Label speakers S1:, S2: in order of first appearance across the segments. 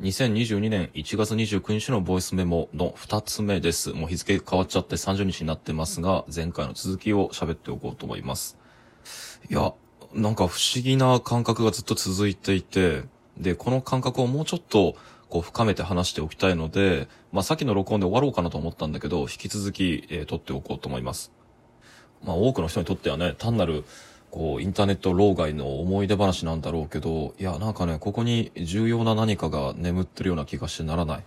S1: 2022年1月29日のボイスメモの2つ目です。もう日付変わっちゃって30日になってますが、前回の続きを喋っておこうと思います。いや、なんか不思議な感覚がずっと続いていて、で、この感覚をもうちょっとこう深めて話しておきたいので、まあさっきの録音で終わろうかなと思ったんだけど、引き続き、えー撮っておこうと思います。まあ多くの人にとってはね、単なるこう、インターネット老害の思い出話なんだろうけど、いや、なんかね、ここに重要な何かが眠ってるような気がしてならない。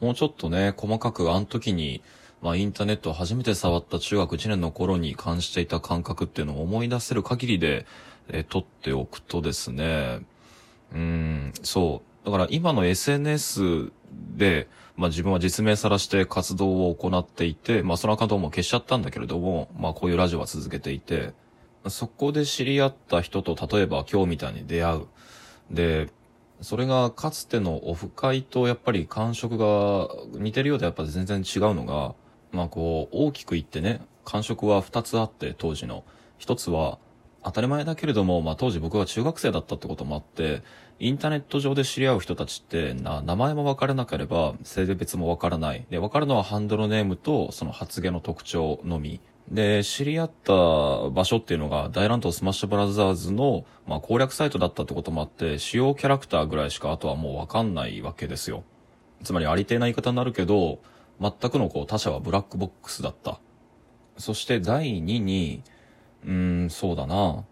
S1: もうちょっとね、細かくあの時に、まあインターネットを初めて触った中学1年の頃に感じていた感覚っていうのを思い出せる限りで、えー撮っておくとですね、うん、そう。だから今の SNS で、まあ自分は実名さらして活動を行っていて、まあそのアカウントも消しちゃったんだけれども、まあこういうラジオは続けていて、そこで知り合った人と例えば今日みたいに出会う。で、それがかつてのオフ会とやっぱり感触が似てるようでやっぱ全然違うのが、まあこう大きく言ってね、感触は二つあって当時の。一つは当たり前だけれども、まあ当時僕は中学生だったってこともあって、インターネット上で知り合う人たちってな、名前も分からなければ性別も分からない。で、分かるのはハンドルネームとその発言の特徴のみ。で、知り合った場所っていうのが、大乱闘スマッシュブラザーズの、まあ、攻略サイトだったってこともあって、主要キャラクターぐらいしかあとはもうわかんないわけですよ。つまりありていな言い方になるけど、全くのこう他者はブラックボックスだった。そして第2に、うーん、そうだな。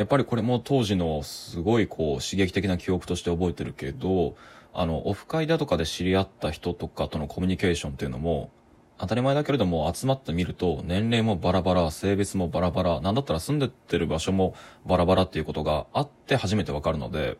S1: やっぱりこれも当時のすごいこう刺激的な記憶として覚えてるけど、あの、オフ会だとかで知り合った人とかとのコミュニケーションっていうのも、当たり前だけれども集まってみると年齢もバラバラ、性別もバラバラ、なんだったら住んでってる場所もバラバラっていうことがあって初めてわかるので、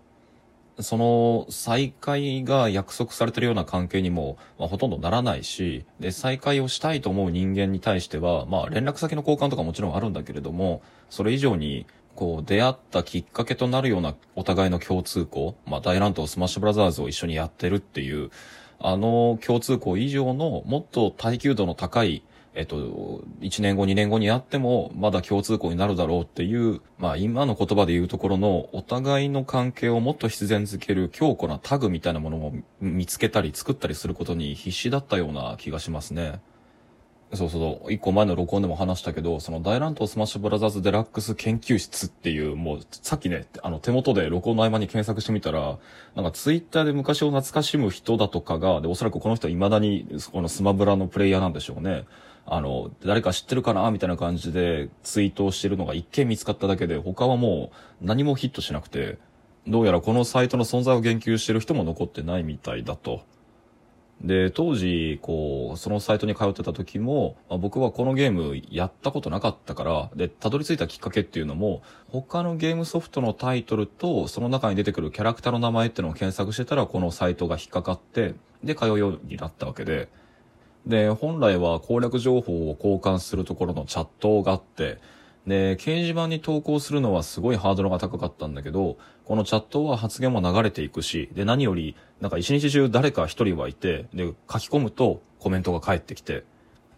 S1: その再会が約束されてるような関係にも、まあ、ほとんどならないし、で、再会をしたいと思う人間に対しては、まあ連絡先の交換とかもちろんあるんだけれども、それ以上に、こう出会ったきっかけとなるようなお互いの共通項、まあ大乱闘スマッシュブラザーズを一緒にやってるっていう、あの共通項以上のもっと耐久度の高い、えっと、1年後、2年後にあっても、まだ共通項になるだろうっていう、まあ今の言葉で言うところの、お互いの関係をもっと必然づける強固なタグみたいなものを見つけたり作ったりすることに必死だったような気がしますね。そうそう、一個前の録音でも話したけど、その大乱闘スマッシュブラザーズデラックス研究室っていう、もう、さっきね、あの手元で録音の合間に検索してみたら、なんかツイッターで昔を懐かしむ人だとかが、で、おそらくこの人は未だに、このスマブラのプレイヤーなんでしょうね。あの、誰か知ってるかなみたいな感じでツイートをしてるのが一件見つかっただけで、他はもう何もヒットしなくて、どうやらこのサイトの存在を言及してる人も残ってないみたいだと。で、当時、こう、そのサイトに通ってた時も、まあ僕はこのゲームやったことなかったから、で、たどり着いたきっかけっていうのも、他のゲームソフトのタイトルと、その中に出てくるキャラクターの名前っていうのを検索してたら、このサイトが引っかかって、で、通うようになったわけで、で、本来は攻略情報を交換するところのチャットがあって、で、掲示板に投稿するのはすごいハードルが高かったんだけど、このチャットは発言も流れていくし、で、何より、なんか一日中誰か一人はいて、で、書き込むとコメントが返ってきて、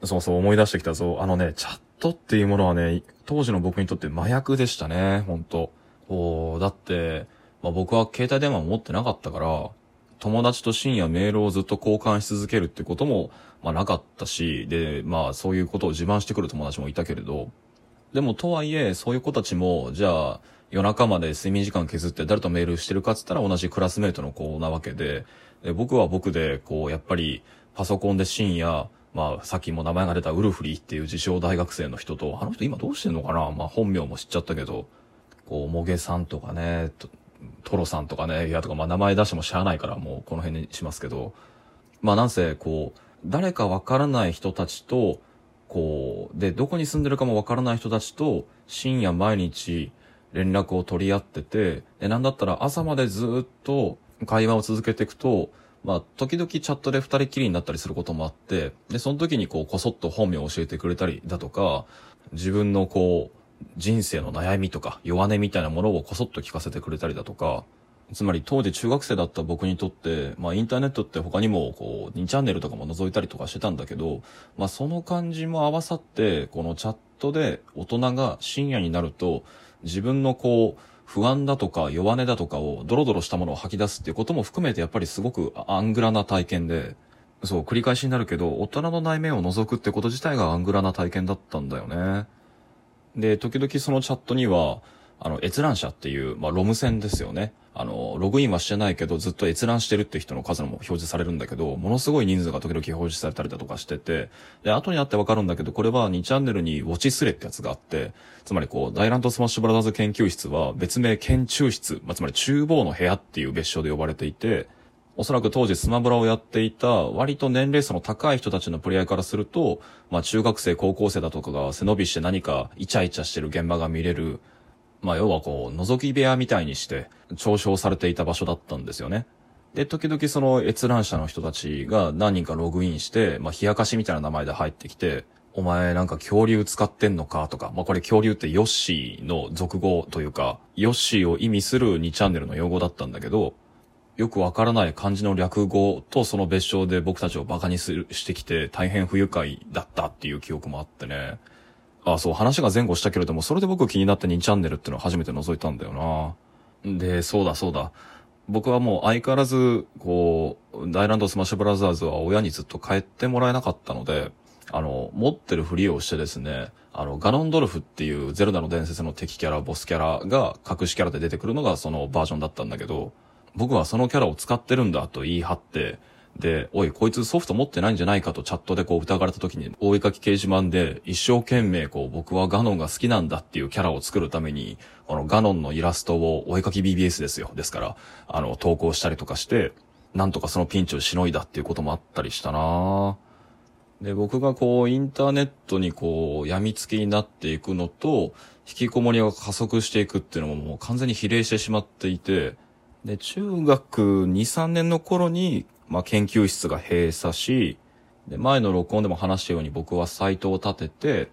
S1: そうそう思い出してきたぞ。あのね、チャットっていうものはね、当時の僕にとって麻薬でしたね、ほんと。こう、だって、まあ僕は携帯電話も持ってなかったから、友達と深夜メールをずっと交換し続けるってことも、まあなかったし、で、まあそういうことを自慢してくる友達もいたけれど、でもとはいえ、そういう子たちも、じゃあ、夜中まで睡眠時間削って誰とメールしてるかっつったら同じクラスメートの子なわけで、で僕は僕で、こう、やっぱり、パソコンで深夜、まあ、さっきも名前が出たウルフリーっていう自称大学生の人と、あの人今どうしてんのかなまあ本名も知っちゃったけど、こう、もげさんとかね、とトロさんとかね、いやとか、まあ名前出してもしゃあないからもうこの辺にしますけど、まあなんせ、こう、誰かわからない人たちと、こう、で、どこに住んでるかもわからない人たちと、深夜毎日連絡を取り合ってて、で、なんだったら朝までずっと会話を続けていくと、まあ、時々チャットで二人きりになったりすることもあって、で、その時にこう、こそっと本名を教えてくれたりだとか、自分のこう、人生の悩みとか弱音みたいなものをこそっと聞かせてくれたりだとか、つまり当時中学生だった僕にとって、まあインターネットって他にもこう2チャンネルとかも覗いたりとかしてたんだけど、まあその感じも合わさって、このチャットで大人が深夜になると自分のこう、不安だとか弱音だとかをドロドロしたものを吐き出すっていうことも含めてやっぱりすごくアングラな体験で、そう、繰り返しになるけど、大人の内面を覗くってこと自体がアングラな体験だったんだよね。で、時々そのチャットには、あの、閲覧者っていう、まあ、 ROM 専ですよね。あの、ログインはしてないけど、ずっと閲覧してるって人の数も表示されるんだけど、ものすごい人数が時々表示されたりだとかしてて、で、後になってわかるんだけど、これは2チャンネルにウォチスレってやつがあって、つまりこう、ダイランドスマッシュブラザーズ研究室は別名研究室、まあ、つまり厨房の部屋っていう別称で呼ばれていて、おそらく当時スマブラをやっていた割と年齢層の高い人たちのプレイヤーからすると、まあ中学生、高校生だとかが背伸びして何かイチャイチャしてる現場が見れる、まあ要はこう、覗き部屋みたいにして嘲笑されていた場所だったんですよね。で、時々その閲覧者の人たちが何人かログインして、まあ冷やかしみたいな名前で入ってきて、お前なんか恐竜使ってんのかとか、まあこれ恐竜ってヨッシーの俗語というか、ヨッシーを意味する2チャンネルの用語だったんだけど、よくわからない漢字の略語とその別称で僕たちを馬鹿にするしてきて大変不愉快だったっていう記憶もあってね。あ、そう、話が前後したけれども、それで僕気になって2チャンネルってのを初めて覗いたんだよな。で、そうだそうだ。僕はもう相変わらず、こう、ダイランドスマッシュブラザーズは親にずっと買ってもらえなかったので、あの、持ってるふりをしてですね、あの、ガノンドルフっていうゼルダの伝説の敵キャラ、ボスキャラが隠しキャラで出てくるのがそのバージョンだったんだけど、僕はそのキャラを使ってるんだと言い張って、で、おい、こいつソフト持ってないんじゃないかとチャットでこう疑われた時に、大絵描き掲示板で一生懸命こう、僕はガノンが好きなんだっていうキャラを作るために、このガノンのイラストをお絵描き BBS ですよ。ですから、あの、投稿したりとかして、なんとかそのピンチをしのいだっていうこともあったりしたなで、僕がこう、インターネットにこう、病みつきになっていくのと、引きこもりが加速していくっていうのももう完全に比例してしまっていて、で、中学2、3年の頃に、まあ、研究室が閉鎖し、で、前の録音でも話したように僕はサイトを立てて、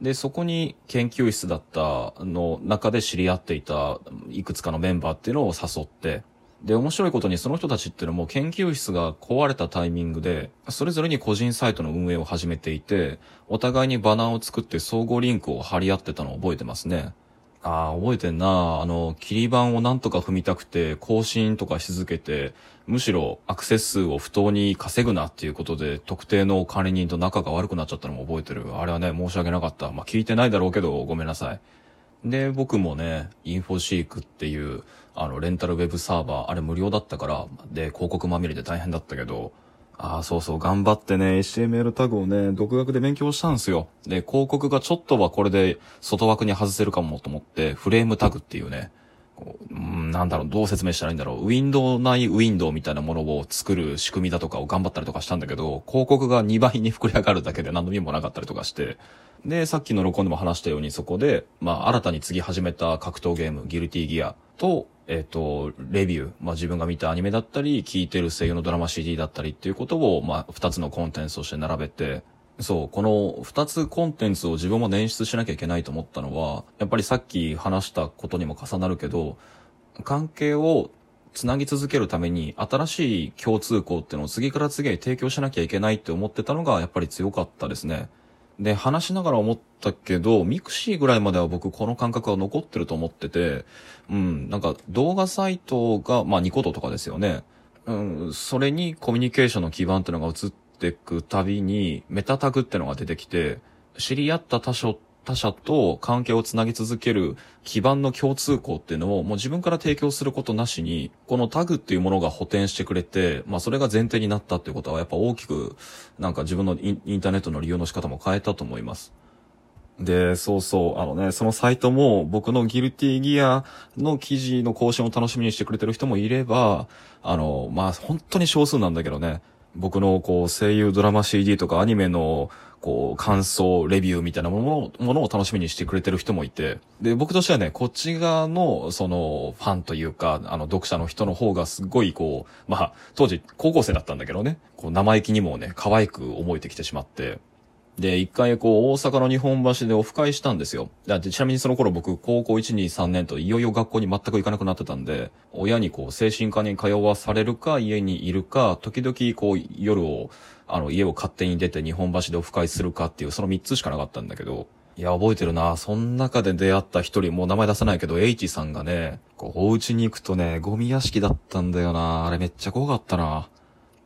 S1: で、そこに研究室だったの中で知り合っていたいくつかのメンバーっていうのを誘って、で、面白いことにその人たちっていうのも研究室が壊れたタイミングで、それぞれに個人サイトの運営を始めていて、お互いにバナーを作って相互リンクを貼り合ってたのを覚えてますね。ああ、覚えてんな。あの、切り板をなんとか踏みたくて、更新とかし続けて、むしろアクセス数を不当に稼ぐなっていうことで、特定の管理人と仲が悪くなっちゃったのも覚えてる。あれはね、申し訳なかった。まあ、聞いてないだろうけど、ごめんなさい。で、僕もね、インフォシークっていう、あの、レンタルウェブサーバー、あれ無料だったから、で、広告まみれで大変だったけど、ああ、そうそう、頑張ってね、HTML タグをね、独学で勉強したんですよ。で、広告がちょっとはこれで外枠に外せるかもと思って、フレームタグっていうね、こう、なんだろう、どう説明したらいいんだろう。ウィンドウ内ウィンドウみたいなものを作る仕組みだとかを頑張ったりとかしたんだけど、広告が2倍に膨れ上がるだけで何の意味もなかったりとかして、で、さっきの録音でも話したようにそこで、まあ、新たに次始めた格闘ゲーム、ギルティギアと、えっ、ー、と、レビュー、まあ、自分が見たアニメだったり、聴いてる声優のドラマ CD だったりっていうことを、まあ、二つのコンテンツとして並べて、そう、この二つコンテンツを自分も捻出しなきゃいけないと思ったのは、やっぱりさっき話したことにも重なるけど、関係をつなぎ続けるために新しい共通項っていうのを次から次へ提供しなきゃいけないって思ってたのがやっぱり強かったですね。で、話しながら思ったけど、 mixi ぐらいまでは僕この感覚は残ってると思ってて、うん、なんか動画サイトが、まあニコ動とかですよね。うん、それにコミュニケーションの基盤っていうのが移っていくたびに、メタタグっていうのが出てきて、知り合った他所他者と関係をつなぎ続ける基盤の共通項っていうのをもう自分から提供することなしに、このタグっていうものが補填してくれて、まあそれが前提になったっていうことはやっぱ大きく、なんか自分のインターネットの利用の仕方も変えたと思います。で、そうそう、あのね、そのサイトも僕のギルティギアの記事の更新を楽しみにしてくれてる人もいれば、あの、まあ本当に少数なんだけどね、僕のこう声優ドラマ CD とかアニメのこう感想、レビューみたいなもの、ものを楽しみにしてくれてる人もいて、で、僕としてはね、こっち側のそのファンというか、あの読者の人の方がすごいこう、まあ当時高校生だったんだけどね、こう生意気にもね、可愛く思えてきてしまって、で、一回こう、大阪の日本橋でオフ会したんですよ。でちなみにその頃僕、高校1、2、3年といよいよ学校に全く行かなくなってたんで、親にこう、精神科に通わされるか、家にいるか、時々こう、夜を、あの、家を勝手に出て日本橋でオフ会するかっていう、その3つしかなかったんだけど、いや、覚えてるな。その中で出会った一人、もう名前出さないけど、H さんがね、こう、お家に行くとね、ゴミ屋敷だったんだよな。あれめっちゃ怖かったな。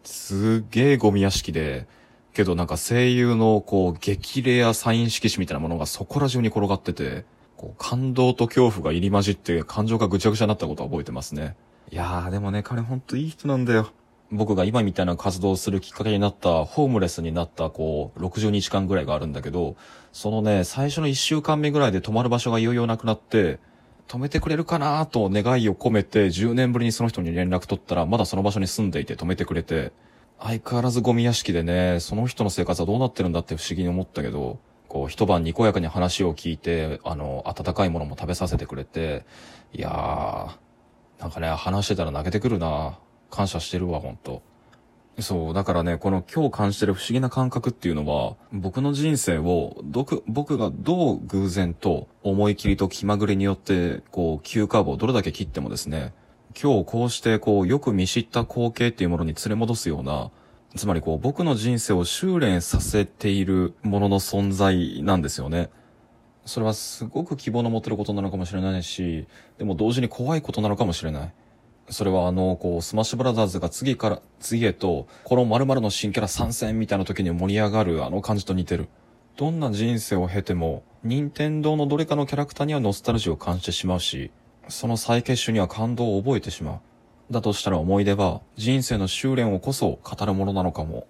S1: すっげえゴミ屋敷で、けどなんか声優のこう、激レアサイン色紙みたいなものがそこら中に転がってて、こう、感動と恐怖が入り混じって感情がぐちゃぐちゃになったことは覚えてますね。いやー、でもね、彼ほんといい人なんだよ。僕が今みたいな活動をするきっかけになった、ホームレスになった、こう、60日間ぐらいがあるんだけど、そのね、最初の1週間目ぐらいで泊まる場所がいよいよなくなって、止めてくれるかなと願いを込めて10年ぶりにその人に連絡取ったらまだその場所に住んでいて止めてくれて、相変わらずゴミ屋敷でね、その人の生活はどうなってるんだって不思議に思ったけど、こう一晩にこやかに話を聞いて、あの、温かいものも食べさせてくれて、いやー、なんかね、話してたら泣けてくるな感謝してるわ、ほんと。そう、だからね、この今日感じてる不思議な感覚っていうのは、僕の人生を、僕がどう偶然と思い切りと気まぐれによって、こう、急カーブをどれだけ切ってもですね、今日こうしてこう、よく見知った光景っていうものに連れ戻すような、つまりこう、僕の人生を修練させているものの存在なんですよね。それはすごく希望の持てることなのかもしれないし、でも同時に怖いことなのかもしれない。それはあの、こう、スマッシュブラザーズが次から、次へと、この〇〇の新キャラ参戦みたいな時に盛り上がるあの感じと似てる。どんな人生を経ても、任天堂のどれかのキャラクターにはノスタルジーを感じてしまうし、その再結集には感動を覚えてしまう。だとしたら思い出は、人生の収斂をこそ語るものなのかも。